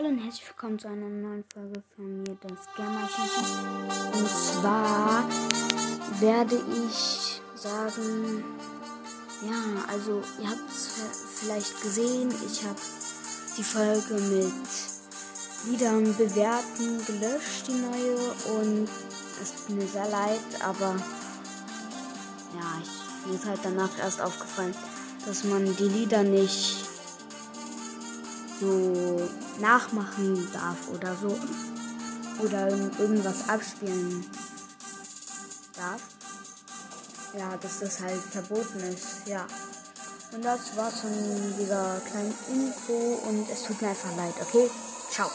Hallo und herzlich willkommen zu einer neuen Folge von mir, das Germeichen. Und zwar werde ich sagen, ja, also ihr habt es vielleicht gesehen, ich habe die Folge mit Liedern bewerten gelöscht, die neue, und es tut mir sehr leid, aber ja, ich, mir ist halt danach erst aufgefallen, dass man die Lieder nicht so nachmachen darf oder so. Oder irgendwas abspielen darf. Ja, dass das halt verboten ist, ja. Und das war's von dieser kleinen Info und es tut mir einfach leid, okay? Ciao.